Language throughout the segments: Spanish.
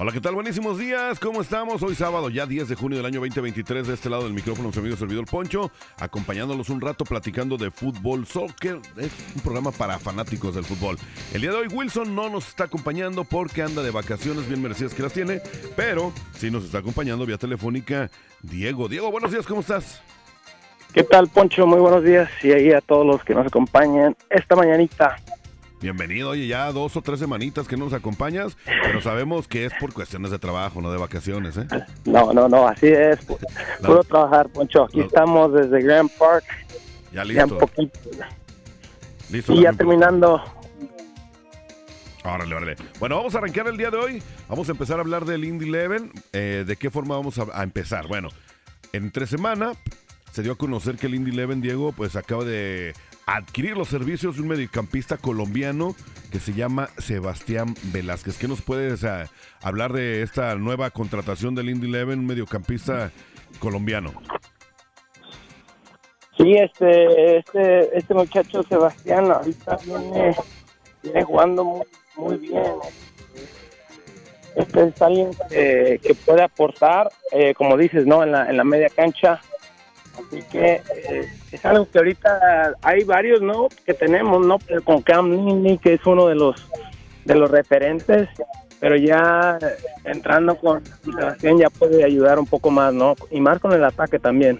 Hola, ¿qué tal? Buenísimos días, ¿cómo estamos? Hoy sábado, ya 10 de junio del año 2023, de este lado del micrófono, su amigo servidor Poncho, acompañándolos un rato platicando de fútbol, soccer, es un programa para fanáticos del fútbol. El día de hoy Wilson no nos está acompañando porque anda de vacaciones bien merecidas que las tiene, pero sí nos está acompañando vía telefónica Diego. Diego, buenos días, ¿cómo estás? ¿Qué tal, Poncho? Muy buenos días y ahí a todos los que nos acompañan esta mañanita. Bienvenido, oye, ya dos o tres semanitas que no nos acompañas, pero sabemos que es por cuestiones de trabajo, no de vacaciones, ¿eh? No, no, no, así es. pu- Puro trabajar, Poncho. Aquí No. estamos desde Grand Park. Ya Ya un listo. poquito. listo Y ya terminando. Órale, órale. Bueno, vamos a arrancar el día de hoy. Vamos a empezar a hablar del Indy Eleven. Eh, ¿De qué forma vamos a, a empezar? Bueno, entre semana se dio a conocer que el Indy Eleven, Diego, pues acaba de adquirir los servicios de un mediocampista colombiano que se llama Sebastián Velázquez. ¿Qué nos puedes ah, hablar de esta nueva contratación del Indy Eleven, un mediocampista colombiano? Sí, este, este, este muchacho Sebastián ahorita viene, viene jugando muy, muy bien. Este es alguien que, que puede aportar, eh, como dices, ¿no? En la, en la media cancha. Así que eh, es algo que ahorita hay varios, ¿no? Que tenemos, ¿no? Con Cam Nini, que es uno de los de los referentes, pero ya entrando con Sebastián ya puede ayudar un poco más, ¿no? Y más con el ataque también.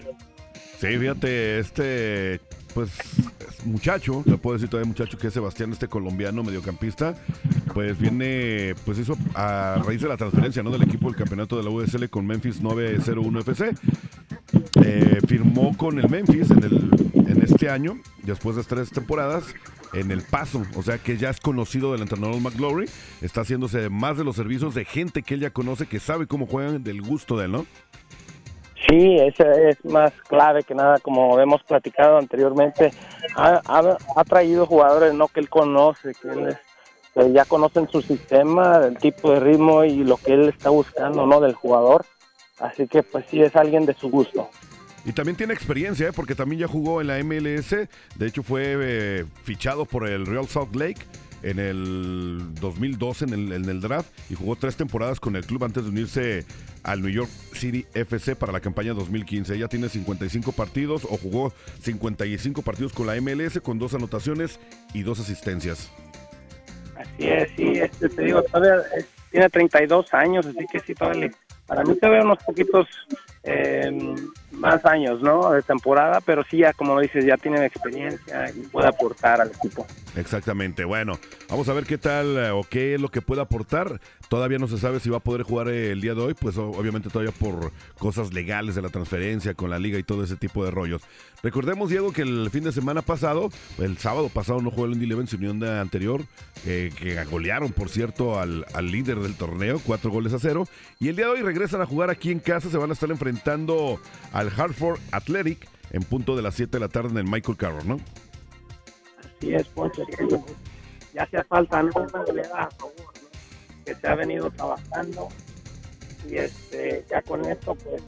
Sí, fíjate, este, pues, es muchacho, le puedo decir todavía muchacho que es Sebastián, este colombiano mediocampista, pues viene, pues hizo a raíz de la transferencia, ¿no? Del equipo del campeonato de la USL con Memphis 901 FC. Eh, firmó con el Memphis en, el, en este año, después de tres temporadas, en el paso, o sea que ya es conocido del entrenador McGlory, está haciéndose más de los servicios de gente que él ya conoce, que sabe cómo juegan, del gusto de él, ¿no? Sí, ese es más clave que nada, como hemos platicado anteriormente. Ha, ha- ha traído jugadores no que él conoce, que, él es- ya conocen su sistema, el tipo de ritmo y lo que él está buscando, ¿no? Del jugador. Así que, pues sí, es alguien de su gusto. Y también tiene experiencia, ¿eh? porque también ya jugó en la MLS. De hecho, fue eh, fichado por el Real Salt Lake en el 2012 en el, en el draft y jugó tres temporadas con el club antes de unirse al New York City FC para la campaña 2015. Ya tiene 55 partidos o jugó 55 partidos con la MLS con dos anotaciones y dos asistencias. Así es, sí, este, te digo, todavía es- tiene 32 años, así que sí, todavía para mí todavía unos poquitos eh, más años, ¿no? De temporada, pero sí, ya como lo dices, ya tiene experiencia y puede aportar al equipo. Exactamente. Bueno, vamos a ver qué tal eh, o qué es lo que puede aportar. Todavía no se sabe si va a poder jugar eh, el día de hoy, pues obviamente todavía por cosas legales de la transferencia con la liga y todo ese tipo de rollos. Recordemos, Diego, que el fin de semana pasado, el sábado pasado no jugó el Indy Eleven, su unión de anterior, eh, que golearon, por cierto, al, al líder del torneo, cuatro goles a cero. Y el día de hoy regresan a jugar aquí en casa, se van a estar enfrentando al Hartford Athletic en punto de las 7 de la tarde en el Michael Carroll, ¿no? Sí, es Poncho, pues, ya hacía falta ¿no? una goleada a favor, ¿no? que se ha venido trabajando y este ya con esto pues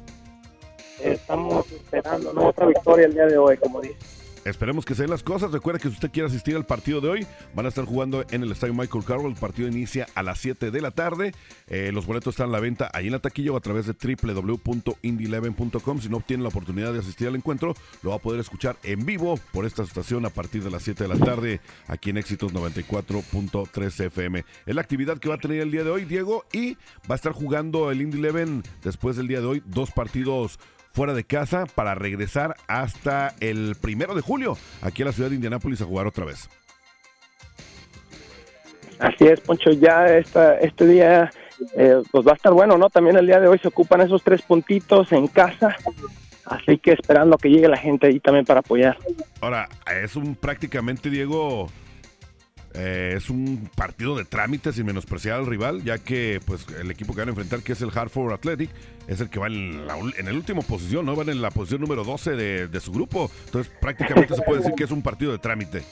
estamos esperando ¿no? otra victoria el día de hoy, como dice. Esperemos que se den las cosas. Recuerda que si usted quiere asistir al partido de hoy, van a estar jugando en el estadio Michael Carroll. El partido inicia a las 7 de la tarde. Eh, los boletos están a la venta ahí en la taquilla o a través de www.indy11.com. Si no obtiene la oportunidad de asistir al encuentro, lo va a poder escuchar en vivo por esta estación a partir de las 7 de la tarde aquí en Éxitos 94.3 FM. Es la actividad que va a tener el día de hoy, Diego, y va a estar jugando el Indy Eleven después del día de hoy dos partidos fuera de casa para regresar hasta el primero de julio aquí a la ciudad de Indianápolis a jugar otra vez. Así es, Poncho, ya esta, este día eh, pues va a estar bueno, ¿no? También el día de hoy se ocupan esos tres puntitos en casa, así que esperando que llegue la gente ahí también para apoyar. Ahora, es un prácticamente, Diego, eh, es un partido de trámite sin menospreciar al rival, ya que pues el equipo que van a enfrentar, que es el Hartford Athletic, es el que va en la, en el último posición, ¿no? Van en la posición número 12 de, de su grupo. Entonces, prácticamente se puede decir que es un partido de trámite.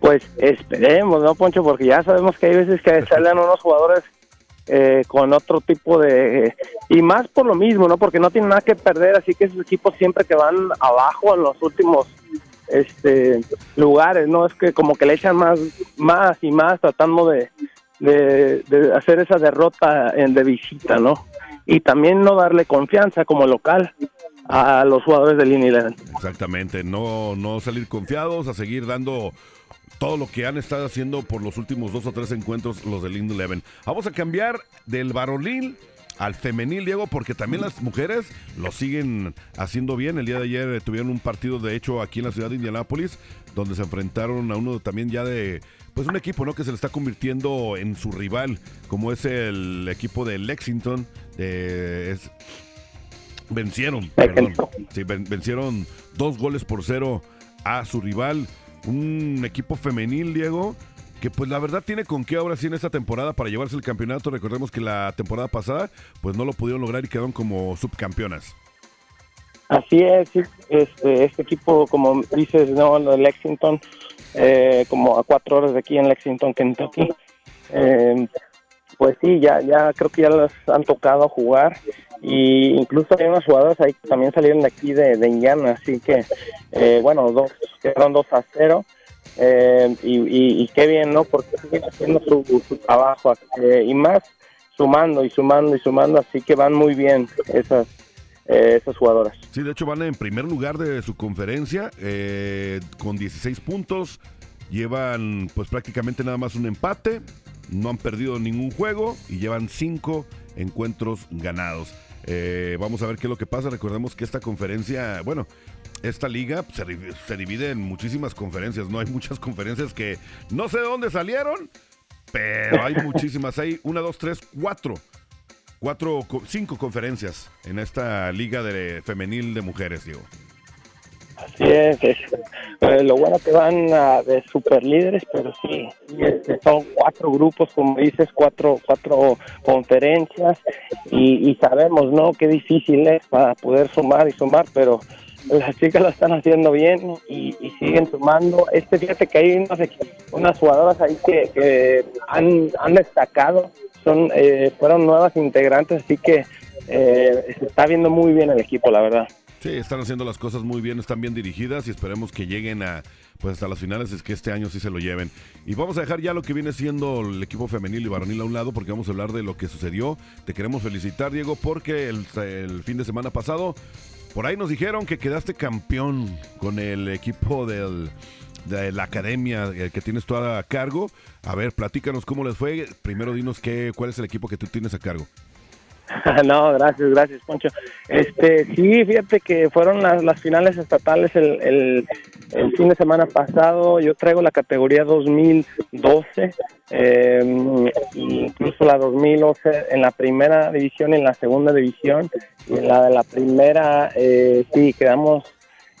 pues esperemos, ¿no, Poncho? Porque ya sabemos que hay veces que salen unos jugadores eh, con otro tipo de... y más por lo mismo, ¿no? Porque no tienen nada que perder, así que esos equipos siempre que van abajo en los últimos este lugares, ¿no? Es que como que le echan más, más y más tratando de, de, hacer esa derrota en, de visita, ¿no? Y también no darle confianza como local a los jugadores del Indy Exactamente, no, no salir confiados, a seguir dando todo lo que han estado haciendo por los últimos dos o tres encuentros los del Indy Eleven. Vamos a cambiar del varonil al femenil, Diego, porque también las mujeres lo siguen haciendo bien. El día de ayer tuvieron un partido, de hecho, aquí en la ciudad de Indianápolis, donde se enfrentaron a uno también ya de, pues un equipo, ¿no? Que se le está convirtiendo en su rival, como es el equipo de Lexington. es, vencieron, perdón, sí, vencieron dos goles por cero a su rival un equipo femenil, Diego, que pues la verdad tiene con qué ahora sí en esta temporada para llevarse el campeonato. Recordemos que la temporada pasada pues no lo pudieron lograr y quedaron como subcampeonas. Así es, este, este equipo, como dices, no, Lexington, eh, como a cuatro horas de aquí en Lexington, Kentucky. Eh, pues sí, ya, ya creo que ya les han tocado jugar y incluso hay unas jugadoras ahí que también salieron de aquí de, Indiana, así que eh, bueno, dos, quedaron 2 a 0 eh, y, qué bien, ¿no? Porque siguen haciendo su, trabajo y más sumando y sumando y sumando, así que van muy bien esas eh, esas jugadoras. Sí, de hecho van en primer lugar de su conferencia con 16 puntos, llevan pues prácticamente nada más un empate, no han perdido ningún juego y llevan 5 encuentros ganados. Eh, vamos a ver qué es lo que pasa. Recordemos que esta conferencia, bueno, esta liga se, divide en muchísimas conferencias. No hay muchas conferencias que no sé de dónde salieron, pero hay muchísimas. Hay una, dos, tres, cuatro. Cuatro, cinco conferencias en esta liga de femenil de mujeres, digo. Así es, eh, lo bueno que van de super líderes, pero sí, son cuatro grupos, como dices, cuatro, cuatro conferencias y, sabemos, ¿no? Qué difícil es para poder sumar y sumar, pero las chicas lo están haciendo bien y, siguen sumando. Este, fíjate que hay unas, unas jugadoras ahí que, han, han, destacado, son eh, fueron nuevas integrantes, así que eh, se está viendo muy bien el equipo, la verdad. Sí, están haciendo las cosas muy bien, están bien dirigidas y esperemos que lleguen a pues hasta las finales, es que este año sí se lo lleven. Y vamos a dejar ya lo que viene siendo el equipo femenil y varonil a un lado porque vamos a hablar de lo que sucedió. Te queremos felicitar, Diego, porque el, fin de semana pasado por ahí nos dijeron que quedaste campeón con el equipo del, de la academia que tienes toda a cargo. A ver, platícanos cómo les fue. Primero dinos qué, cuál es el equipo que tú tienes a cargo. no, gracias, gracias, Poncho. Este, sí, fíjate que fueron las, las finales estatales el, el, fin de semana pasado. Yo traigo la categoría 2012, eh, incluso la 2011 en la primera división en la segunda división. Y en la de la primera, eh, sí, quedamos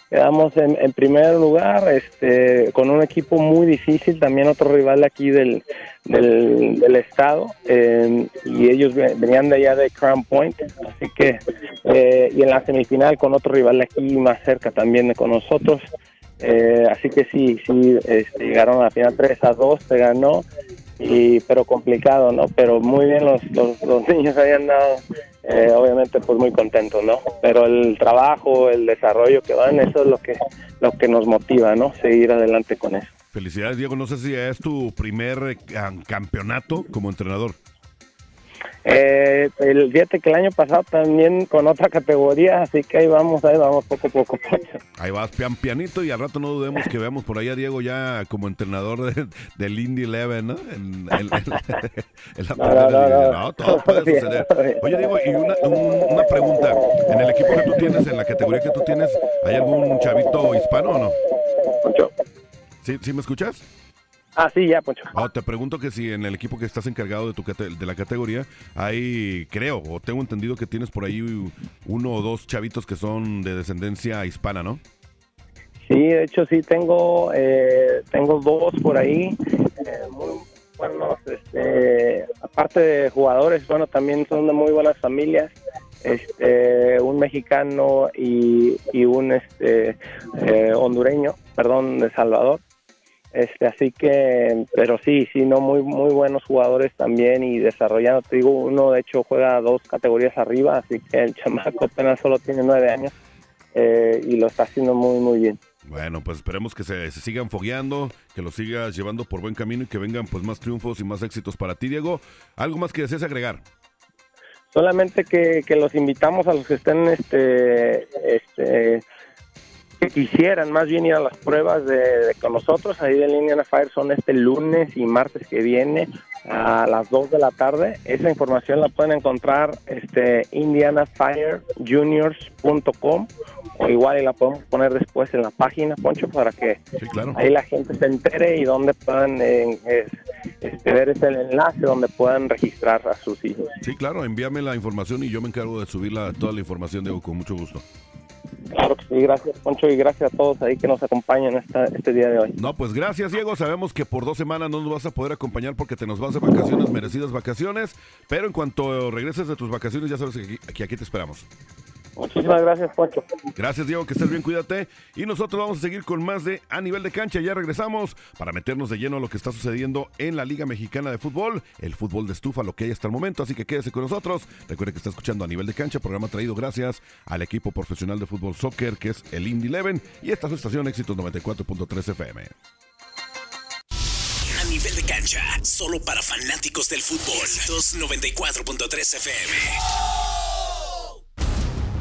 quedamos en, en, primer lugar este con un equipo muy difícil también otro rival aquí del del, estado y ellos venían de allá de Crown Point así que eh, y en la semifinal con otro rival aquí más cerca también con nosotros eh, así que sí sí este, llegaron a la final 3 a 2 se ganó y pero complicado no pero muy bien los, los, los niños habían dado eh, obviamente pues muy contentos, ¿no? Pero el trabajo, el desarrollo que van, eso es lo que, lo que nos motiva, ¿no? Seguir adelante con eso. Felicidades, Diego. No sé si es tu primer eh, campeonato como entrenador. Eh, el, fíjate que el año pasado también con otra categoría, así que ahí vamos, ahí vamos poco a poco. Ahí vas pian pianito y al rato no dudemos que veamos por ahí a Diego ya como entrenador del Indy Eleven, ¿no? En, la no, no, no, todo puede suceder. Oye, Diego, y una, una pregunta. En el equipo que tú tienes, en la categoría que tú tienes, ¿hay algún chavito hispano o no? ¿Sí, ¿Sí me escuchas? Ah, sí, ya, Poncho. Ah, te pregunto que si en el equipo que estás encargado de, tu de la categoría hay, creo, o tengo entendido que tienes por ahí uno o dos chavitos que son de descendencia hispana, ¿no? Sí, de hecho sí tengo, eh, tengo dos por ahí, eh, muy buenos, este, aparte de jugadores, bueno, también son de muy buenas familias, este, un mexicano y, y un este, eh, hondureño, perdón, de Salvador. Este, así que, pero sí, sí, no, muy, muy buenos jugadores también y desarrollando. Te digo, uno de hecho juega dos categorías arriba, así que el chamaco apenas solo tiene nueve años eh, y lo está haciendo muy, muy bien. Bueno, pues esperemos que se, se, sigan fogueando, que lo sigas llevando por buen camino y que vengan pues más triunfos y más éxitos para ti, Diego. ¿Algo más que desees agregar? Solamente que, que los invitamos a los que estén este, este que quisieran más bien ir a las pruebas de, con nosotros ahí en Indiana Fire son este lunes y martes que viene a las 2 de la tarde. Esa información la pueden encontrar este indianafirejuniors.com o igual y la podemos poner después en la página, Poncho, para que ahí la gente se entere y donde puedan eh, este, ver ese enlace donde puedan registrar a sus hijos. Sí, claro, envíame la información y yo me encargo de subir toda la información, Diego, con mucho gusto. Claro que sí, gracias Poncho y gracias a todos ahí que nos acompañan este día de hoy. No, pues gracias Diego, sabemos que por dos semanas no nos vas a poder acompañar porque te nos vas de vacaciones, merecidas vacaciones, pero en cuanto regreses de tus vacaciones ya sabes que aquí te esperamos. Muchísimas gracias, Poncho. Gracias, Diego, que estés bien, cuídate. Y nosotros vamos a seguir con más de A Nivel de Cancha. Ya regresamos para meternos de lleno a lo que está sucediendo en la Liga Mexicana de Fútbol, el fútbol de estufa, lo que hay hasta el momento. Así que quédese con nosotros. Recuerde que está escuchando A Nivel de Cancha, programa traído gracias al equipo profesional de fútbol soccer, que es el Indy Eleven. Y esta es su estación Éxitos 94.3 FM. A nivel de cancha, solo para fanáticos del fútbol. 294.3 FM.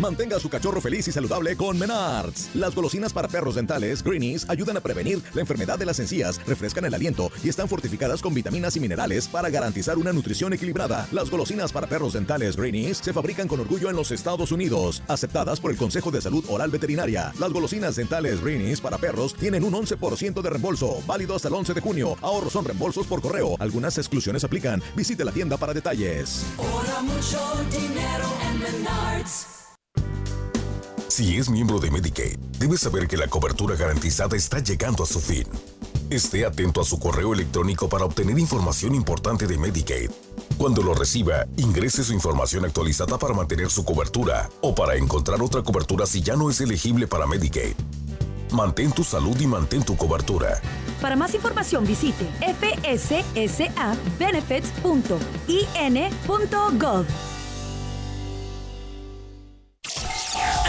Mantenga a su cachorro feliz y saludable con Menards. Las golosinas para perros dentales Greenies ayudan a prevenir la enfermedad de las encías, refrescan el aliento y están fortificadas con vitaminas y minerales para garantizar una nutrición equilibrada. Las golosinas para perros dentales Greenies se fabrican con orgullo en los Estados Unidos, aceptadas por el Consejo de Salud Oral Veterinaria. Las golosinas dentales Greenies para perros tienen un 11% de reembolso, válido hasta el 11 de junio. Ahorros son reembolsos por correo. Algunas exclusiones aplican. Visite la tienda para detalles. mucho dinero en Menards. Si es miembro de Medicaid, debe saber que la cobertura garantizada está llegando a su fin. Esté atento a su correo electrónico para obtener información importante de Medicaid. Cuando lo reciba, ingrese su información actualizada para mantener su cobertura o para encontrar otra cobertura si ya no es elegible para Medicaid. Mantén tu salud y mantén tu cobertura. Para más información visite fssabenefits.in.gov.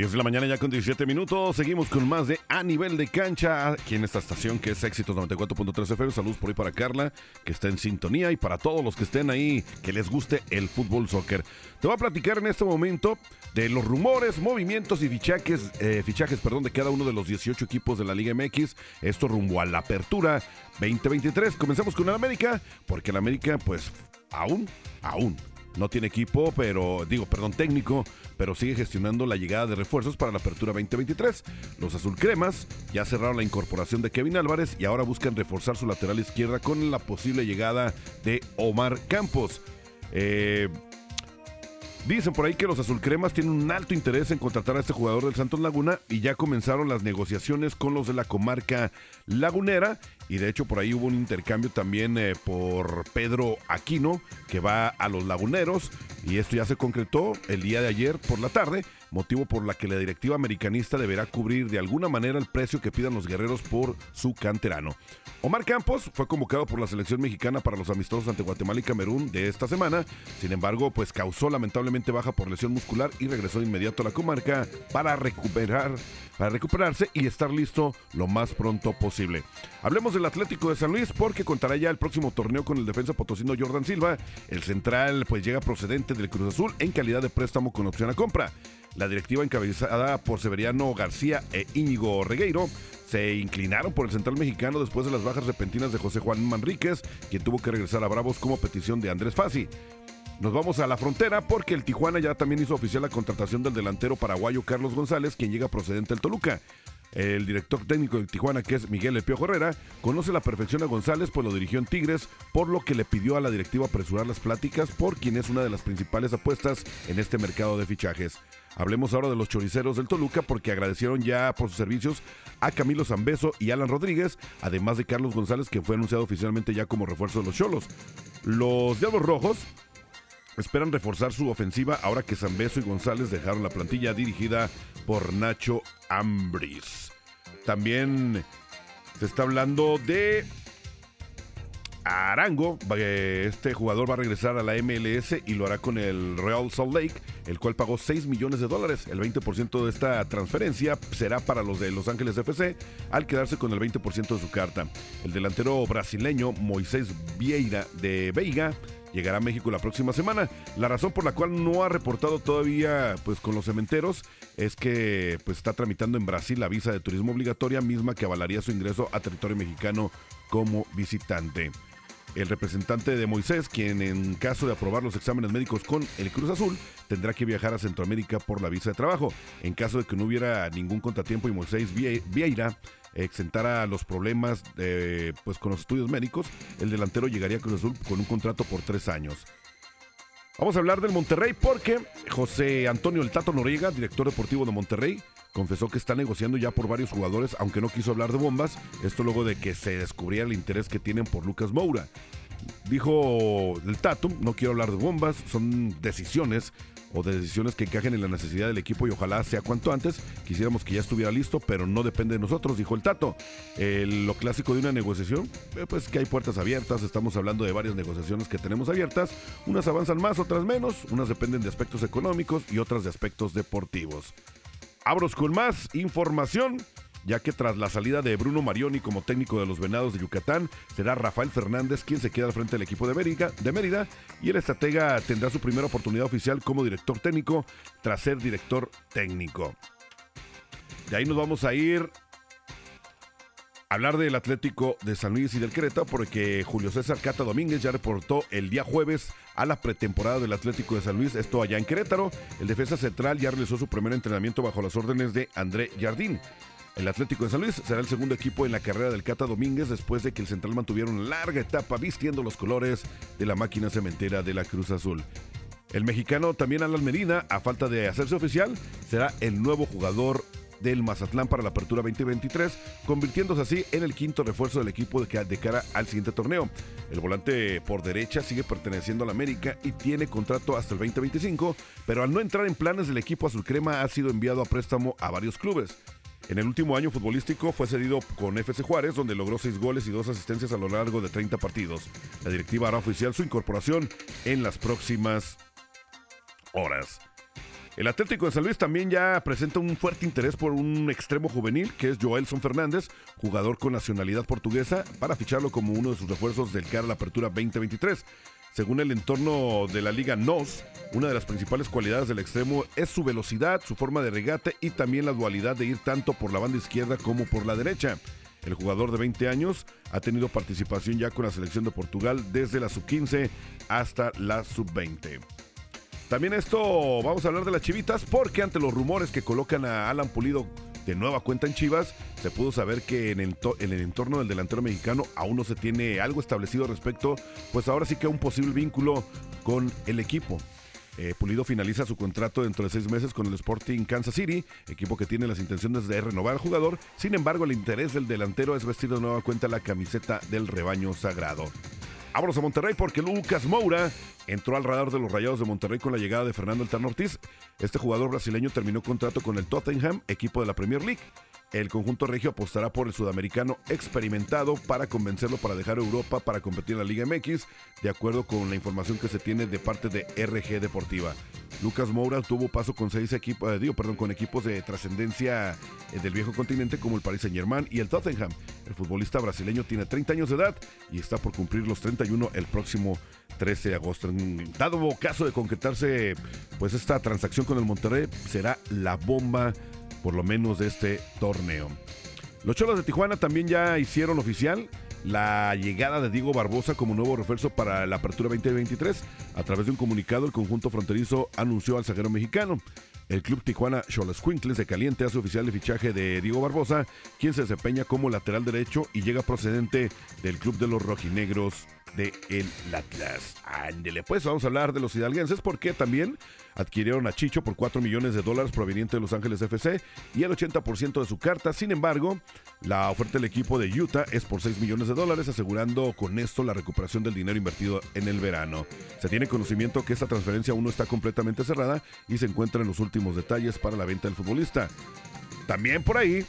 10 de la mañana ya con 17 minutos. Seguimos con más de A Nivel de Cancha aquí en esta estación que es Éxitos 94.3 FM. Saludos por ahí para Carla, que está en sintonía, y para todos los que estén ahí, que les guste el fútbol soccer. Te voy a platicar en este momento de los rumores, movimientos y fichajes, eh, fichajes perdón, de cada uno de los 18 equipos de la Liga MX. Esto rumbo a la apertura 2023. Comencemos con el América, porque el América, pues, aún, aún no tiene equipo, pero digo, perdón, técnico, pero sigue gestionando la llegada de refuerzos para la apertura 2023. Los azulcremas ya cerraron la incorporación de Kevin Álvarez y ahora buscan reforzar su lateral izquierda con la posible llegada de Omar Campos. Eh, Dicen por ahí que los azulcremas tienen un alto interés en contratar a este jugador del Santos Laguna y ya comenzaron las negociaciones con los de la comarca lagunera y de hecho por ahí hubo un intercambio también eh, por Pedro Aquino que va a los laguneros y esto ya se concretó el día de ayer por la tarde, motivo por la que la directiva americanista deberá cubrir de alguna manera el precio que pidan los guerreros por su canterano. Omar Campos fue convocado por la selección mexicana para los amistosos ante Guatemala y Camerún de esta semana. Sin embargo, pues causó lamentablemente baja por lesión muscular y regresó de inmediato a la comarca para recuperar, para recuperarse y estar listo lo más pronto posible. Hablemos del Atlético de San Luis porque contará ya el próximo torneo con el defensa potosino Jordan Silva. El central pues llega procedente del Cruz Azul en calidad de préstamo con opción a compra. La directiva encabezada por Severiano García e Íñigo Regueiro se inclinaron por el central mexicano después de las bajas repentinas de José Juan Manríquez, quien tuvo que regresar a Bravos como petición de Andrés Fassi. Nos vamos a la frontera porque el Tijuana ya también hizo oficial la contratación del delantero paraguayo Carlos González, quien llega procedente del Toluca. El director técnico de Tijuana, que es Miguel El Piojo Herrera, conoce la perfección a González, pues lo dirigió en Tigres, por lo que le pidió a la directiva apresurar las pláticas por quien es una de las principales apuestas en este mercado de fichajes. Hablemos ahora de los choriceros del Toluca porque agradecieron ya por sus servicios a Camilo Zambeso y Alan Rodríguez, además de Carlos González, que fue anunciado oficialmente ya como refuerzo de los Cholos. Los Diablos Rojos esperan reforzar su ofensiva ahora que Zambeso y González dejaron la plantilla dirigida por Nacho Ambris. También se está hablando de Arango. eh, Este jugador va a regresar a la MLS y lo hará con el Real Salt Lake, el cual pagó 6 millones de dólares. El 20% de esta transferencia será para los de Los Ángeles FC al quedarse con el 20% de su carta. El delantero brasileño Moisés Vieira de Veiga llegará a México la próxima semana. La razón por la cual no ha reportado todavía pues con los cementeros es que pues está tramitando en Brasil la visa de turismo obligatoria misma que avalaría su ingreso a territorio mexicano como visitante. El representante de Moisés, quien en caso de aprobar los exámenes médicos con el Cruz Azul, tendrá que viajar a Centroamérica por la visa de trabajo. En caso de que no hubiera ningún contratiempo y Moisés Vie- Vieira exentara los problemas pues, con los estudios médicos, el delantero llegaría a Cruz Azul con un contrato por tres años. Vamos a hablar del Monterrey porque José Antonio El Tato Noriega, director deportivo de Monterrey, confesó que está negociando ya por varios jugadores, aunque no quiso hablar de bombas. Esto luego de que se descubriera el interés que tienen por Lucas Moura. Dijo el Tato, no quiero hablar de bombas, son decisiones o de decisiones que encajen en la necesidad del equipo y ojalá sea cuanto antes. Quisiéramos que ya estuviera listo, pero no depende de nosotros, dijo el Tato. Lo clásico de una negociación, eh, pues que hay puertas abiertas, estamos hablando de varias negociaciones que tenemos abiertas, unas avanzan más, otras menos, unas dependen de aspectos económicos y otras de aspectos deportivos. Abros con más información, ya que tras la salida de Bruno Marioni como técnico de los Venados de Yucatán, será Rafael Fernández quien se queda al frente del equipo de Mérida, de Mérida y el estratega tendrá su primera oportunidad oficial como director técnico tras ser director técnico. De ahí nos vamos a ir hablar del Atlético de San Luis y del Querétaro porque Julio César Cata Domínguez ya reportó el día jueves a la pretemporada del Atlético de San Luis, esto allá en Querétaro. El defensa central ya realizó su primer entrenamiento bajo las órdenes de André Jardín. El Atlético de San Luis será el segundo equipo en la carrera del Cata Domínguez después de que el central mantuviera una larga etapa vistiendo los colores de la máquina cementera de la Cruz Azul. El mexicano también Alan Medina, a falta de hacerse oficial, será el nuevo jugador del Mazatlán para la apertura 2023, convirtiéndose así en el quinto refuerzo del equipo de, ca- de cara al siguiente torneo. El volante por derecha sigue perteneciendo al América y tiene contrato hasta el 2025, pero al no entrar en planes del equipo azul crema ha sido enviado a préstamo a varios clubes. En el último año futbolístico fue cedido con FC Juárez, donde logró seis goles y dos asistencias a lo largo de 30 partidos. La directiva hará oficial su incorporación en las próximas horas. El Atlético de San Luis también ya presenta un fuerte interés por un extremo juvenil, que es Joelson Fernández, jugador con nacionalidad portuguesa, para ficharlo como uno de sus refuerzos del cara a la apertura 2023. Según el entorno de la Liga NOS, una de las principales cualidades del extremo es su velocidad, su forma de regate y también la dualidad de ir tanto por la banda izquierda como por la derecha. El jugador de 20 años ha tenido participación ya con la selección de Portugal desde la sub-15 hasta la sub-20. También esto, vamos a hablar de las chivitas, porque ante los rumores que colocan a Alan Pulido de nueva cuenta en Chivas, se pudo saber que en, el entorno del delantero mexicano aún no se tiene algo establecido respecto, pues ahora sí que un posible vínculo con el equipo. Eh, Pulido finaliza su contrato dentro de seis meses con el Sporting Kansas City, equipo que tiene las intenciones de renovar al jugador. Sin embargo, el interés del delantero es vestir de nueva cuenta la camiseta del rebaño sagrado. Vámonos a Monterrey porque Lucas Moura entró al radar de los Rayados de Monterrey con la llegada de Fernando El Tano Ortiz. Este jugador brasileño terminó contrato con el Tottenham, equipo de la Premier League. El conjunto regio apostará por el sudamericano experimentado para convencerlo para dejar Europa para competir en la Liga MX, de acuerdo con la información que se tiene de parte de RG Deportiva. Lucas Moura tuvo paso con seis equipos, eh, digo, perdón, con equipos de trascendencia eh, del viejo continente como el Paris Saint Germain y el Tottenham. El futbolista brasileño tiene 30 años de edad y está por cumplir los 31 el próximo 13 de agosto. Dado caso de concretarse, pues esta transacción con el Monterrey será la bomba, por lo menos de este torneo. Los Cholos de Tijuana también ya hicieron oficial la llegada de Diego Barbosa como nuevo refuerzo para la apertura 2023. A través de un comunicado, el conjunto fronterizo anunció al zaguero mexicano. El club Tijuana Xoloscuincles de Caliente hace oficial el fichaje de Diego Barbosa, quien se desempeña como lateral derecho y llega procedente del club de los rojinegros de el Atlas. Ándele, pues vamos a hablar de los hidalguenses porque también adquirieron a Chicho por 4 millones de dólares proveniente de Los Ángeles FC y el 80% de su carta. Sin embargo, la oferta del equipo de Utah es por 6 millones de dólares, asegurando con esto la recuperación del dinero invertido en el verano. Se tiene conocimiento que esta transferencia aún no está completamente cerrada y se encuentra en los últimos detalles para la venta del futbolista. También por ahí,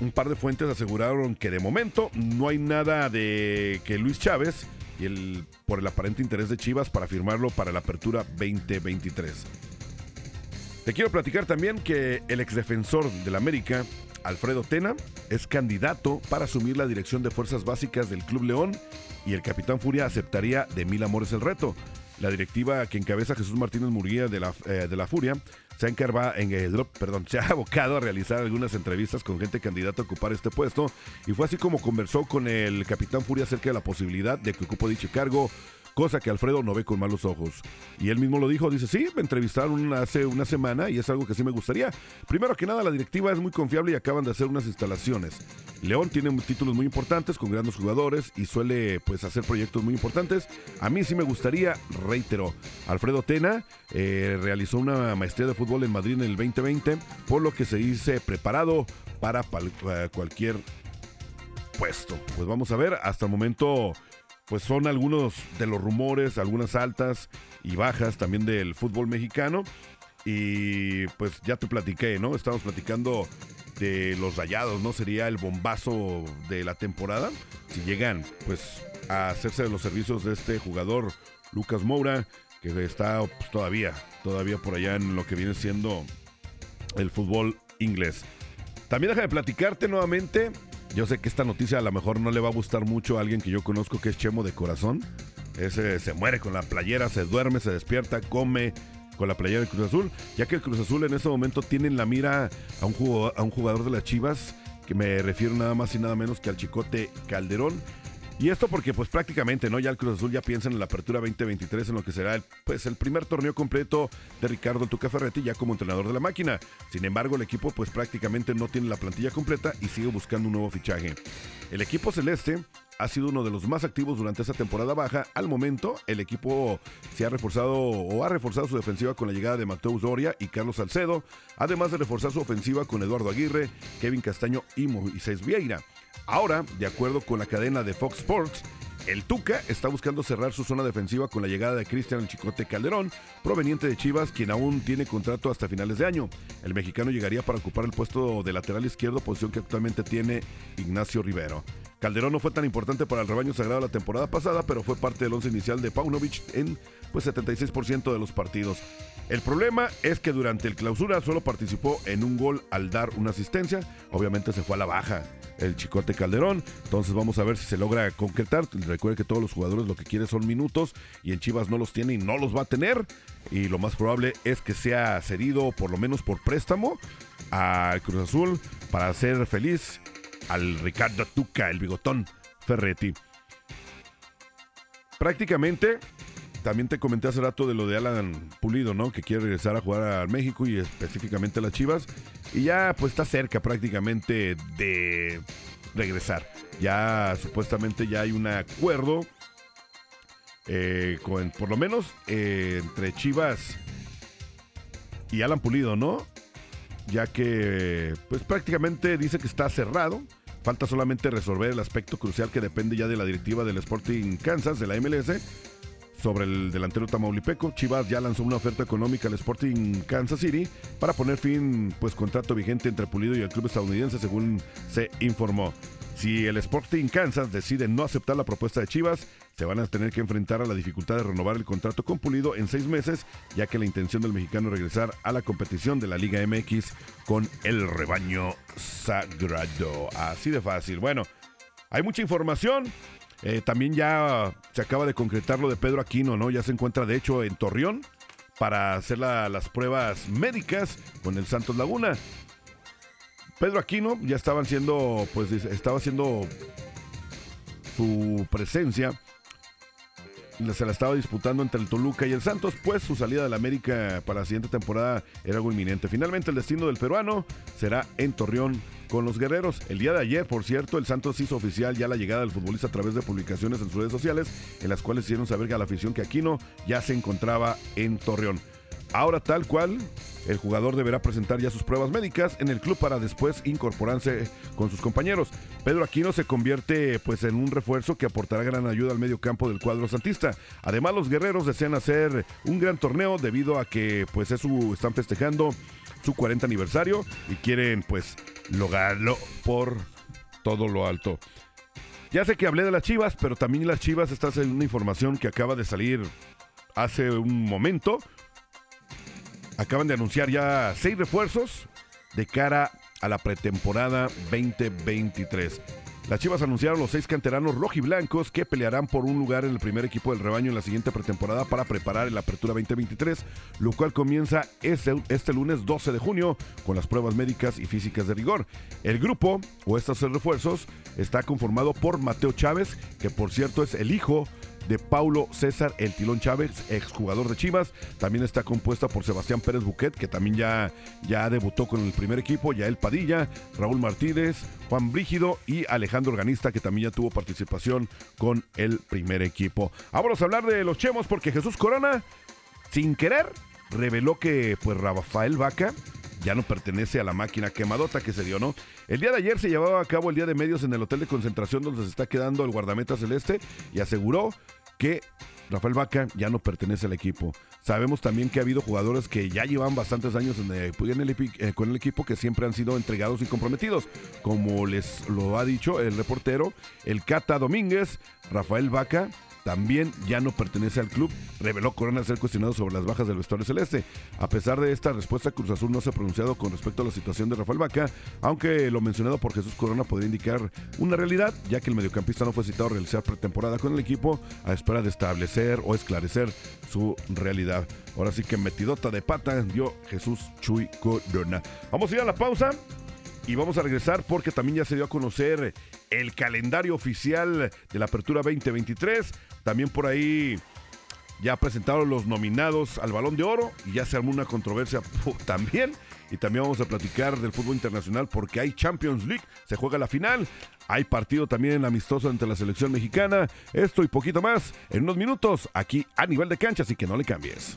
un par de fuentes aseguraron que de momento no hay nada de que Luis Chávez y el por el aparente interés de Chivas para firmarlo para la apertura 2023. Te quiero platicar también que el exdefensor del América, Alfredo Tena, es candidato para asumir la dirección de fuerzas básicas del Club León y el capitán Furia aceptaría de mil amores el reto. La directiva que encabeza Jesús Martínez Murguía de la, eh, de la Furia se ha, en el- perdón, se ha abocado a realizar algunas entrevistas con gente candidata a ocupar este puesto y fue así como conversó con el capitán Furia acerca de la posibilidad de que ocupe dicho cargo, cosa que Alfredo no ve con malos ojos. Y él mismo lo dijo, dice, sí, me entrevistaron hace una semana y es algo que sí me gustaría. Primero que nada, la directiva es muy confiable y acaban de hacer unas instalaciones. León tiene títulos muy importantes con grandes jugadores y suele pues hacer proyectos muy importantes. A mí sí me gustaría, reitero, Alfredo Tena eh, realizó una maestría de fútbol en Madrid en el 2020, por lo que se dice preparado para eh, cualquier puesto. Pues vamos a ver, hasta el momento pues son algunos de los rumores, algunas altas y bajas también del fútbol mexicano. Y pues ya te platiqué, ¿no? Estamos platicando de los rayados, ¿no? Sería el bombazo de la temporada. Si llegan, pues, a hacerse de los servicios de este jugador, Lucas Moura, que está pues, todavía, todavía por allá en lo que viene siendo el fútbol inglés. También déjame platicarte nuevamente. Yo sé que esta noticia a lo mejor no le va a gustar mucho a alguien que yo conozco que es Chemo de corazón. Ese se muere con la playera, se duerme, se despierta, come con la playera del Cruz Azul, ya que el Cruz Azul en ese momento tiene en la mira a un jugador, a un jugador de las Chivas, que me refiero nada más y nada menos que al Chicote Calderón. Y esto porque pues prácticamente, ¿no? Ya el Cruz Azul ya piensa en la apertura 2023 en lo que será el, pues el primer torneo completo de Ricardo Tuca Ferretti ya como entrenador de la máquina. Sin embargo, el equipo pues prácticamente no tiene la plantilla completa y sigue buscando un nuevo fichaje. El equipo celeste ha sido uno de los más activos durante esta temporada baja. Al momento, el equipo se ha reforzado o ha reforzado su defensiva con la llegada de Mateus Doria y Carlos Salcedo, además de reforzar su ofensiva con Eduardo Aguirre, Kevin Castaño y Moisés Vieira. Ahora, de acuerdo con la cadena de Fox Sports, el Tuca está buscando cerrar su zona defensiva con la llegada de Cristian Chicote Calderón, proveniente de Chivas, quien aún tiene contrato hasta finales de año. El mexicano llegaría para ocupar el puesto de lateral izquierdo, posición que actualmente tiene Ignacio Rivero. Calderón no fue tan importante para el rebaño sagrado la temporada pasada, pero fue parte del once inicial de Paunovic en pues 76% de los partidos. El problema es que durante el clausura solo participó en un gol al dar una asistencia. Obviamente se fue a la baja el Chicote Calderón. Entonces vamos a ver si se logra concretar. Recuerde que todos los jugadores lo que quieren son minutos y en Chivas no los tiene y no los va a tener. Y lo más probable es que sea cedido por lo menos por préstamo al Cruz Azul para hacer feliz al Ricardo Tuca, el bigotón Ferretti. Prácticamente también te comenté hace rato de lo de Alan Pulido, ¿no? Que quiere regresar a jugar a México y específicamente a las Chivas. Y ya pues está cerca prácticamente de regresar. Ya supuestamente ya hay un acuerdo. eh, por lo menos eh, entre Chivas y Alan Pulido, ¿no? Ya que pues prácticamente dice que está cerrado. Falta solamente resolver el aspecto crucial que depende ya de la directiva del Sporting Kansas, de la MLS, sobre el delantero tamaulipeco. Chivas ya lanzó una oferta económica al Sporting Kansas City para poner fin, pues, contrato vigente entre Pulido y el club estadounidense, según se informó. Si el Sporting Kansas decide no aceptar la propuesta de Chivas, se van a tener que enfrentar a la dificultad de renovar el contrato con Pulido en seis meses, ya que la intención del mexicano es regresar a la competición de la Liga MX con el rebaño sagrado. Así de fácil. Bueno, hay mucha información. Eh, también ya se acaba de concretar lo de Pedro Aquino, ¿no? Ya se encuentra de hecho en Torreón para hacer la- las pruebas médicas con el Santos Laguna. Pedro Aquino ya estaban siendo, pues estaba haciendo su presencia. Se la estaba disputando entre el Toluca y el Santos, pues su salida de la América para la siguiente temporada era algo inminente. Finalmente el destino del peruano será en Torreón con los guerreros. El día de ayer, por cierto, el Santos hizo oficial ya la llegada del futbolista a través de publicaciones en sus redes sociales, en las cuales hicieron saber a la afición que Aquino ya se encontraba en Torreón. Ahora tal cual, el jugador deberá presentar ya sus pruebas médicas en el club para después incorporarse con sus compañeros. Pedro Aquino se convierte pues en un refuerzo que aportará gran ayuda al medio campo del cuadro santista. Además los guerreros desean hacer un gran torneo debido a que pues es su, están festejando su 40 aniversario y quieren pues lograrlo por todo lo alto. Ya sé que hablé de las Chivas, pero también las Chivas está en una información que acaba de salir hace un momento. Acaban de anunciar ya seis refuerzos de cara a la pretemporada 2023. Las Chivas anunciaron los seis canteranos rojiblancos que pelearán por un lugar en el primer equipo del rebaño en la siguiente pretemporada para preparar la apertura 2023, lo cual comienza este, este lunes 12 de junio con las pruebas médicas y físicas de rigor. El grupo, o estos refuerzos, está conformado por Mateo Chávez, que por cierto es el hijo de Paulo César El Tilón Chávez, exjugador de Chivas. También está compuesta por Sebastián Pérez Buquet, que también ya, ya debutó con el primer equipo, Yael Padilla, Raúl Martínez, Juan Brígido y Alejandro Organista, que también ya tuvo participación con el primer equipo. Vamos a hablar de los chemos porque Jesús Corona, sin querer, reveló que pues Rafael Vaca ya no pertenece a la máquina quemadota que se dio, ¿no? El día de ayer se llevaba a cabo el día de medios en el hotel de concentración donde se está quedando el guardameta celeste y aseguró que Rafael Vaca ya no pertenece al equipo. Sabemos también que ha habido jugadores que ya llevan bastantes años en el- en el eh, con el equipo que siempre han sido entregados y comprometidos. Como les lo ha dicho el reportero, el Cata Domínguez, Rafael Vaca también ya no pertenece al club, reveló Corona al ser cuestionado sobre las bajas del vestuario celeste. A pesar de esta respuesta, Cruz Azul no se ha pronunciado con respecto a la situación de Rafael Vaca, aunque lo mencionado por Jesús Corona podría indicar una realidad, ya que el mediocampista no fue citado a realizar pretemporada con el equipo a espera de establecer o esclarecer su realidad. Ahora sí que metidota de pata dio Jesús Chuy Corona. Vamos a ir a la pausa. Y vamos a regresar porque también ya se dio a conocer el calendario oficial de la Apertura 2023. También por ahí ya presentaron los nominados al Balón de Oro y ya se armó una controversia también. Y también vamos a platicar del fútbol internacional porque hay Champions League, se juega la final. Hay partido también amistoso entre la selección mexicana. Esto y poquito más en unos minutos aquí a nivel de cancha, así que no le cambies.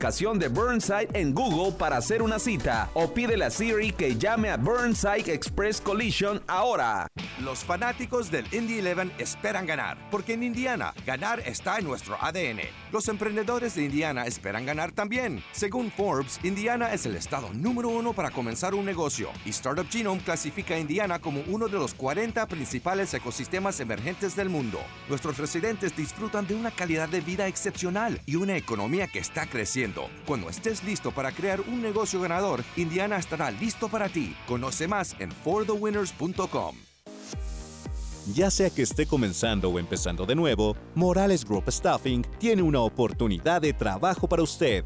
de Burnside en Google para hacer una cita o pídele a Siri que llame a Burnside Express Collision ahora. Los fanáticos del Indy 11 esperan ganar, porque en Indiana ganar está en nuestro ADN. Los emprendedores de Indiana esperan ganar también. Según Forbes, Indiana es el estado número uno para comenzar un negocio y Startup Genome clasifica a Indiana como uno de los 40 principales ecosistemas emergentes del mundo. Nuestros residentes disfrutan de una calidad de vida excepcional y una economía que está creciendo. Cuando estés listo para crear un negocio ganador, Indiana estará listo para ti. Conoce más en forthewinners.com. Ya sea que esté comenzando o empezando de nuevo, Morales Group Staffing tiene una oportunidad de trabajo para usted.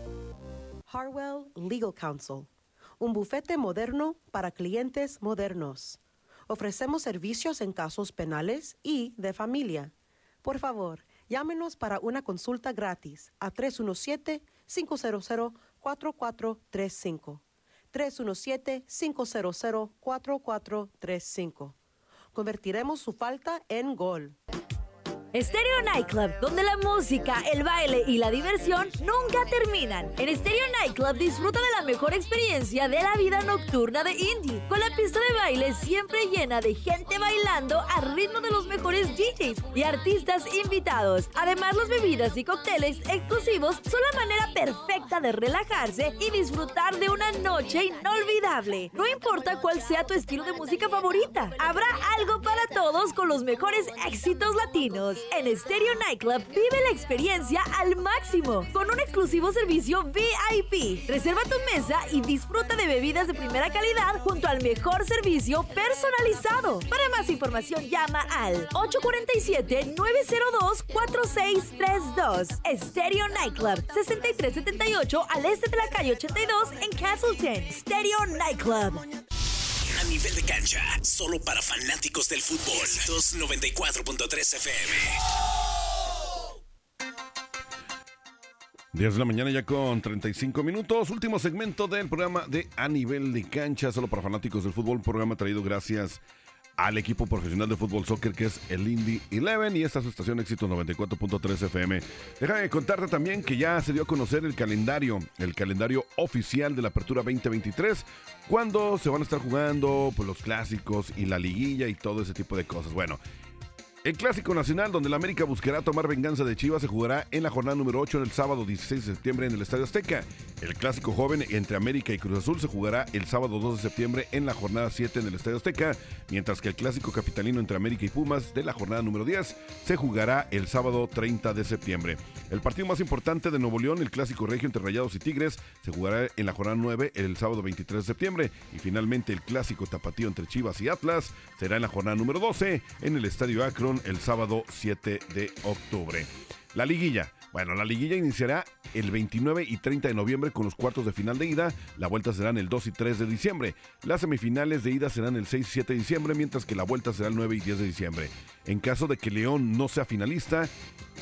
Harwell Legal Counsel, un bufete moderno para clientes modernos. Ofrecemos servicios en casos penales y de familia. Por favor, llámenos para una consulta gratis a 317-500-4435. 317-500-4435. Convertiremos su falta en gol. Stereo Nightclub, donde la música, el baile y la diversión nunca terminan. En Stereo Nightclub disfruta de la mejor experiencia de la vida nocturna de Indie, con la pista de baile siempre llena de gente bailando al ritmo de los mejores DJs y artistas invitados. Además, las bebidas y cócteles exclusivos son la manera perfecta de relajarse y disfrutar de una noche inolvidable. No importa cuál sea tu estilo de música favorita, habrá algo para todos con los mejores éxitos latinos. En Stereo Nightclub vive la experiencia al máximo con un exclusivo servicio VIP. Reserva tu mesa y disfruta de bebidas de primera calidad junto al mejor servicio personalizado. Para más información llama al 847-902-4632. Stereo Nightclub 6378 al este de la calle 82 en Castleton. Stereo Nightclub. Nivel de cancha, solo para fanáticos del fútbol. Éxitos 94.3 FM. 10 de la mañana ya con 35 minutos. Último segmento del programa de A Nivel de Cancha, solo para fanáticos del fútbol. Programa traído gracias al equipo profesional de fútbol soccer que es el Indy 11 y esta es su estación éxito 94.3 FM. Déjame contarte también que ya se dio a conocer el calendario, el calendario oficial de la Apertura 2023, cuando se van a estar jugando pues, los clásicos y la liguilla y todo ese tipo de cosas. Bueno, el Clásico Nacional, donde la América buscará tomar venganza de Chivas, se jugará en la jornada número 8 el sábado 16 de septiembre en el Estadio Azteca. El Clásico Joven entre América y Cruz Azul se jugará el sábado 2 de septiembre en la jornada 7 en el Estadio Azteca, mientras que el Clásico Capitalino entre América y Pumas de la jornada número 10 se jugará el sábado 30 de septiembre. El partido más importante de Nuevo León, el Clásico Regio entre Rayados y Tigres, se jugará en la jornada 9 el sábado 23 de septiembre. Y finalmente el Clásico Tapatío entre Chivas y Atlas será en la jornada número 12 en el Estadio Akron el sábado 7 de octubre. La liguilla. Bueno, la liguilla iniciará el 29 y 30 de noviembre con los cuartos de final de ida. La vuelta serán el 2 y 3 de diciembre. Las semifinales de ida serán el 6 y 7 de diciembre, mientras que la vuelta será el 9 y 10 de diciembre. En caso de que León no sea finalista,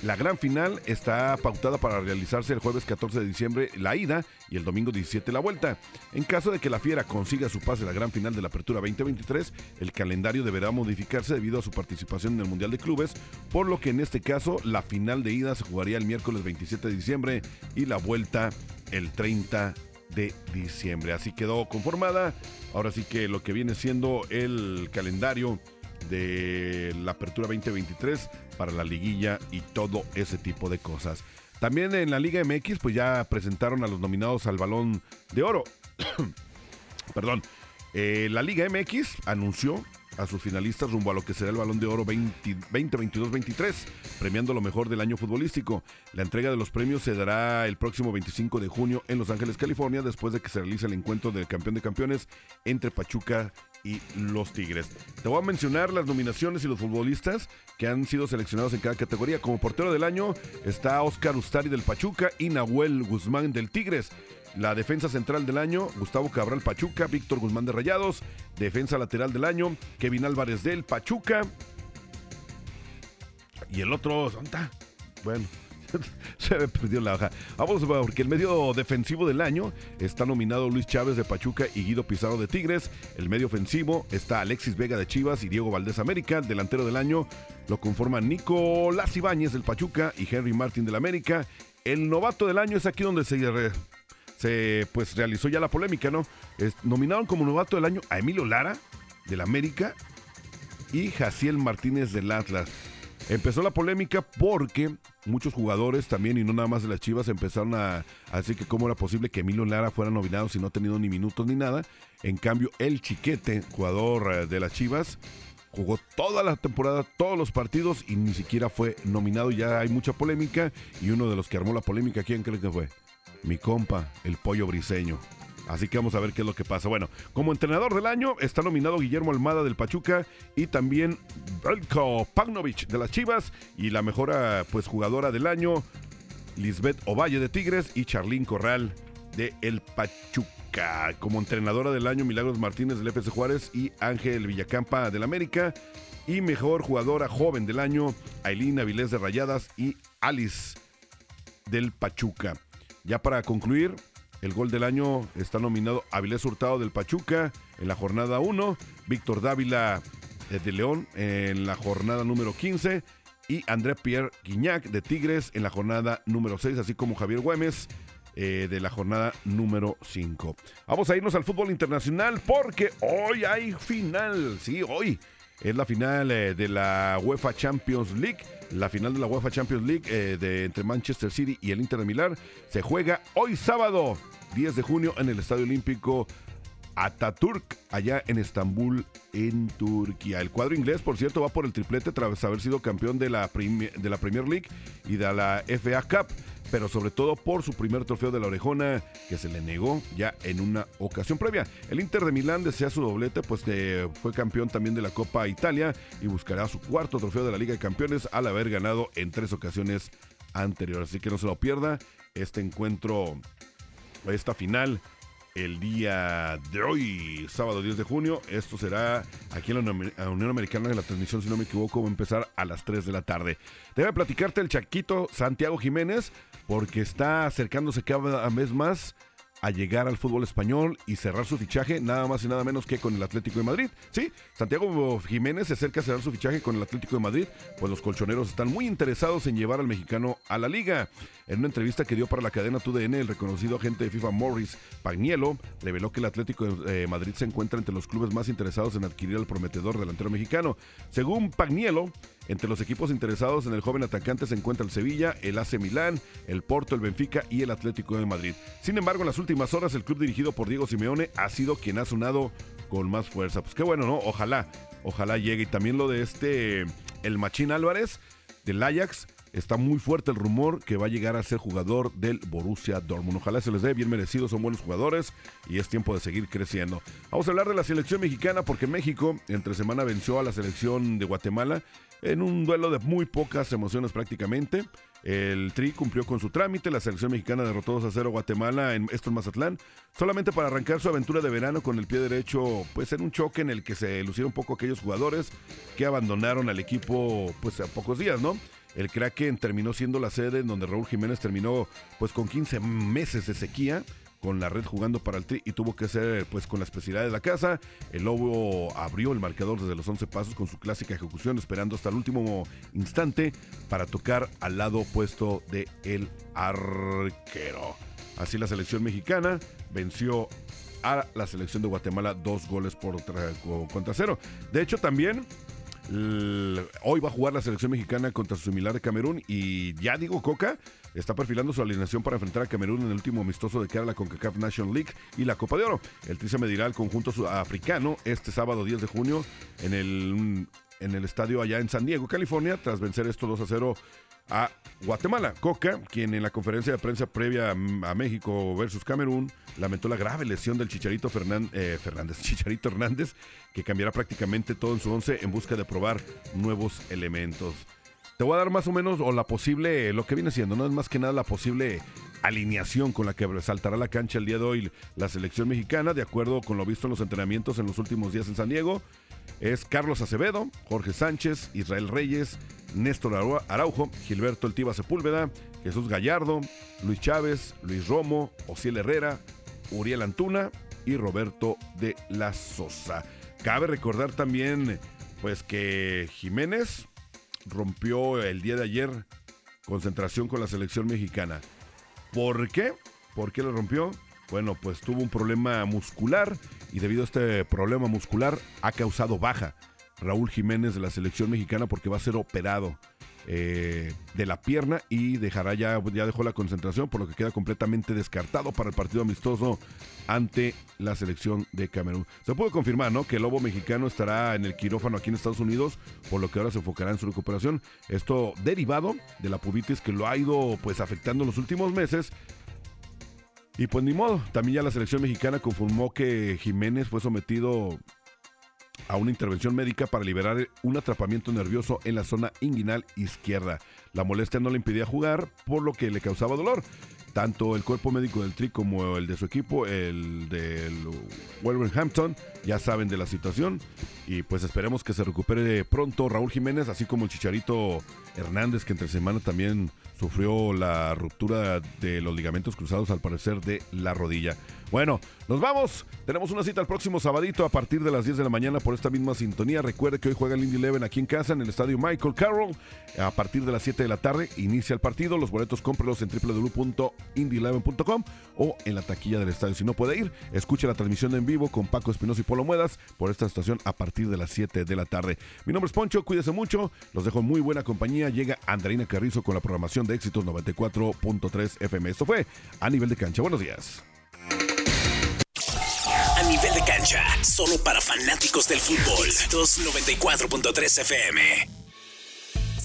la gran final está pautada para realizarse el jueves 14 de diciembre la ida y el domingo 17 la vuelta. En caso de que la Fiera consiga su pase a la gran final de la Apertura 2023, el calendario deberá modificarse debido a su participación en el Mundial de Clubes, por lo que en este caso la final de ida se jugaría el miércoles 27 de diciembre y la vuelta el 30 de diciembre. Así quedó conformada. Ahora sí que lo que viene siendo el calendario de la apertura 2023 para la liguilla y todo ese tipo de cosas. También en la Liga MX, pues ya presentaron a los nominados al Balón de Oro. Perdón. Eh, la Liga MX anunció a sus finalistas rumbo a lo que será el Balón de Oro 2022-23, premiando lo mejor del año futbolístico. La entrega de los premios se dará el próximo 25 de junio en Los Ángeles, California, después de que se realice el encuentro del campeón de campeones entre Pachuca y los Tigres. Te voy a mencionar las nominaciones y los futbolistas que han sido seleccionados en cada categoría. Como portero del año está Oscar Ustari del Pachuca y Nahuel Guzmán del Tigres. La defensa central del año, Gustavo Cabral Pachuca, Víctor Guzmán de Rayados. Defensa lateral del año, Kevin Álvarez del Pachuca. Y el otro, ¿dónde está? Bueno, se me perdió la hoja. Vamos, porque el medio defensivo del año está nominado Luis Chávez de Pachuca y Guido Pizarro de Tigres. El medio ofensivo está Alexis Vega de Chivas y Diego Valdés América. Delantero del año lo conforman Nicolás Ibáñez del Pachuca y Henry Martín del América. El novato del año es aquí donde se se pues realizó ya la polémica, ¿no? Es- nominaron como novato del año a Emilio Lara del América y Jaciel Martínez del Atlas. Empezó la polémica porque muchos jugadores también, y no nada más de las Chivas, empezaron a, a decir que cómo era posible que Emilio Lara fuera nominado si no ha tenido ni minutos ni nada. En cambio, el Chiquete, jugador eh, de las Chivas, jugó toda la temporada, todos los partidos y ni siquiera fue nominado. Ya hay mucha polémica y uno de los que armó la polémica, ¿quién cree que fue? Mi compa, el pollo briseño. Así que vamos a ver qué es lo que pasa. Bueno, como entrenador del año está nominado Guillermo Almada del Pachuca y también Belko Pagnovich de las Chivas y la mejor ah, pues jugadora del año Lisbeth Ovalle de Tigres y Charlín Corral de El Pachuca. Como entrenadora del año Milagros Martínez del FC Juárez y Ángel Villacampa del América y mejor jugadora joven del año Aileen Avilés de Rayadas y Alice del Pachuca. Ya para concluir, el gol del año está nominado Avilés Hurtado del Pachuca en la jornada 1, Víctor Dávila eh, de León en la jornada número 15 y André Pierre Guignac de Tigres en la jornada número 6, así como Javier Güemes eh, de la jornada número 5. Vamos a irnos al fútbol internacional porque hoy hay final, sí, hoy es la final eh, de la UEFA Champions League. La final de la UEFA Champions League eh, de, entre Manchester City y el Inter de Milán se juega hoy sábado, 10 de junio, en el Estadio Olímpico Ataturk, allá en Estambul, en Turquía. El cuadro inglés, por cierto, va por el triplete tras haber sido campeón de la, Premi- de la Premier League y de la FA Cup, pero sobre todo por su primer trofeo de la orejona que se le negó ya en una ocasión previa. El Inter de Milán desea su doblete, pues que fue campeón también de la Copa Italia y buscará su cuarto trofeo de la Liga de Campeones al haber ganado en tres ocasiones anteriores. Así que no se lo pierda este encuentro, esta final el día de hoy, sábado 10 de junio. Esto será aquí en la Unión- Americana en la transmisión, si no me equivoco, va a empezar a las 3 de la tarde. Debe platicarte el Chaquito Santiago Jiménez porque está acercándose cada vez más a llegar al fútbol español y cerrar su fichaje nada más y nada menos que con el Atlético de Madrid. Sí, Santiago Jiménez se acerca a cerrar su fichaje con el Atlético de Madrid, pues los colchoneros están muy interesados en llevar al mexicano a la liga. En una entrevista que dio para la cadena TUDN, el reconocido agente de FIFA Morris Pagnielo reveló que el Atlético de eh, Madrid se encuentra entre los clubes más interesados en adquirir al prometedor delantero mexicano. Según Pagnielo, entre los equipos interesados en el joven atacante se encuentra el Sevilla, el AC Milán, el Porto, el Benfica y el Atlético de Madrid. Sin embargo, en las últimas horas el club dirigido por Diego Simeone ha sido quien ha sonado con más fuerza. Pues qué bueno, ¿no? Ojalá, ojalá llegue. Y también lo de este, el Machín Álvarez del Ajax. Está muy fuerte el rumor que va a llegar a ser jugador del Borussia Dortmund. Ojalá se les dé bien merecido, son buenos jugadores y es tiempo de seguir creciendo. Vamos a hablar de la selección mexicana porque México entre semana venció a la selección de Guatemala en un duelo de muy pocas emociones prácticamente. El Tri cumplió con su trámite, la selección mexicana derrotó 2 a 0 a Guatemala en esto en Mazatlán, solamente para arrancar su aventura de verano con el pie derecho, pues en un choque en el que se lucieron un poco aquellos jugadores que abandonaron al equipo pues a pocos días, ¿no? El Kraken terminó siendo la sede en donde Raúl Jiménez terminó pues con 15 meses de sequía con la red jugando para el Tri y tuvo que ser pues con la especialidad de la casa. El Lobo abrió el marcador desde los 11 pasos con su clásica ejecución esperando hasta el último instante para tocar al lado opuesto de el arquero. Así la selección mexicana venció a la selección de Guatemala dos goles por tra- contra cero. De hecho también Hoy va a jugar la selección mexicana contra su similar de Camerún y ya digo, Coca está perfilando su alineación para enfrentar a Camerún en el último amistoso de cara a la CONCACAF National League y la Copa de Oro. El Tri se medirá al conjunto africano este sábado 10 de junio en el, en el estadio allá en San Diego, California, tras vencer esto 2 a 0 a Guatemala. Coca, quien en la conferencia de prensa previa a México versus Camerún, lamentó la grave lesión del Chicharito Fernán- eh, Fernández, Chicharito Hernández, que cambiará prácticamente todo en su once en busca de probar nuevos elementos. Te voy a dar más o menos, o la posible, lo que viene siendo, no es más que nada la posible alineación con la que saltará la cancha el día de hoy la selección mexicana, de acuerdo con lo visto en los entrenamientos en los últimos días en San Diego. Es Carlos Acevedo, Jorge Sánchez, Israel Reyes, Néstor Arau- Araujo, Gilberto El Tiba Sepúlveda, Jesús Gallardo, Luis Chávez, Luis Romo, Ociel Herrera, Uriel Antuna y Roberto de la Sosa. Cabe recordar también, pues que Jiménez rompió el día de ayer concentración con la selección mexicana. ¿Por qué? ¿Por qué lo rompió? Bueno, pues tuvo un problema muscular y debido a este problema muscular ha causado baja Raúl Jiménez de la selección mexicana porque va a ser operado eh, de la pierna y dejará ya, ya dejó la concentración, por lo que queda completamente descartado para el partido amistoso ante la selección de Camerún. Se puede confirmar, ¿no? Que el lobo mexicano estará en el quirófano aquí en Estados Unidos, por lo que ahora se enfocará en su recuperación. Esto derivado de la pubitis que lo ha ido pues afectando en los últimos meses. Y pues ni modo, también ya la selección mexicana confirmó que Jiménez fue sometido a una intervención médica para liberar un atrapamiento nervioso en la zona inguinal izquierda. La molestia no le impedía jugar, por lo que le causaba dolor. Tanto el cuerpo médico del Tri como el de su equipo, el del Wolverhampton, ya saben de la situación. Y pues esperemos que se recupere pronto Raúl Jiménez, así como el Chicharito Hernández, que entre semana también sufrió la ruptura de los ligamentos cruzados, al parecer, de la rodilla. Bueno, nos vamos. Tenemos una cita el próximo sabadito a partir de las 10 de la mañana por esta misma sintonía. Recuerde que hoy juega el Indy Eleven aquí en casa, en el estadio Michael Carroll. A partir de las 7 de la tarde inicia el partido. Los boletos cómprelos en www.indyeleven.com o en la taquilla del estadio. Si no puede ir, escuche la transmisión en vivo con Paco Espinosa y Polo Muedas por esta estación a partir de las 7 de la tarde. Mi nombre es Poncho, cuídese mucho. Los dejo en muy buena compañía. Llega Andreina Carrizo con la programación de éxitos 94.3 FM. Esto fue a nivel de cancha. Buenos días. A nivel de cancha, solo para fanáticos del fútbol. 294.3 FM.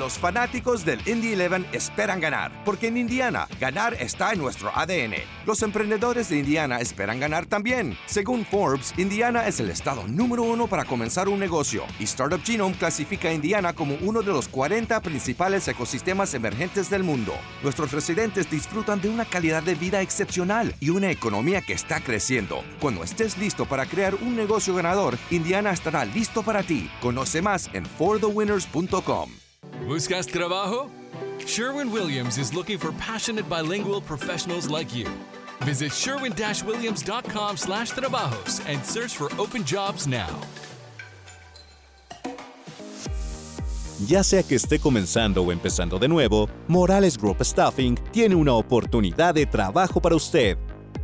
Los fanáticos del Indy 11 esperan ganar, porque en Indiana, ganar está en nuestro ADN. Los emprendedores de Indiana esperan ganar también. Según Forbes, Indiana es el estado número uno para comenzar un negocio, y Startup Genome clasifica a Indiana como uno de los 40 principales ecosistemas emergentes del mundo. Nuestros residentes disfrutan de una calidad de vida excepcional y una economía que está creciendo. Cuando estés listo para crear un negocio ganador, Indiana estará listo para ti. Conoce más en forthewinners.com. ¿Buscas trabajo? Sherwin Williams is looking for passionate bilingual professionals like you. Visit sherwin-williams.com slash trabajos and search for open jobs now. Ya sea que esté comenzando o empezando de nuevo, Morales Group Staffing tiene una oportunidad de trabajo para usted.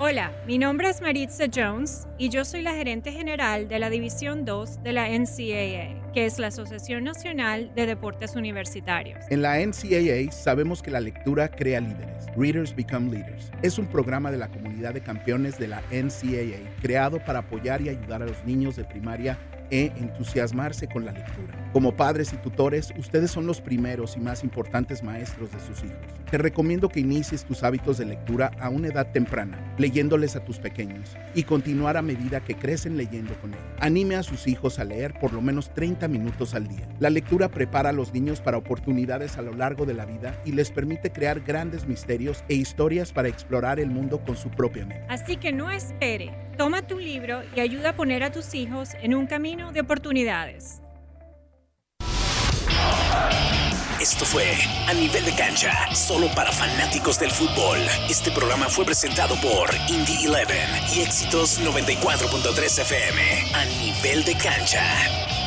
Hola, mi nombre es Maritza Jones y yo soy la gerente general de la División 2 de la NCAA, que es la Asociación Nacional de Deportes Universitarios. En la NCAA sabemos que la lectura crea líderes. Readers Become Leaders. Es un programa de la comunidad de campeones de la NCAA creado para apoyar y ayudar a los niños de primaria e entusiasmarse con la lectura. Como padres y tutores, ustedes son los primeros y más importantes maestros de sus hijos. Te recomiendo que inicies tus hábitos de lectura a una edad temprana, leyéndoles a tus pequeños, y continuar a medida que crecen leyendo con ellos. Anime a sus hijos a leer por lo menos 30 minutos al día. La lectura prepara a los niños para oportunidades a lo largo de la vida y les permite crear grandes misterios e historias para explorar el mundo con su propia mente. Así que no espere. Toma tu libro y ayuda a poner a tus hijos en un camino de oportunidades. Esto fue A Nivel de Cancha, solo para fanáticos del fútbol. Este programa fue presentado por Indie 11 y Éxitos 94.3 FM. A Nivel de Cancha.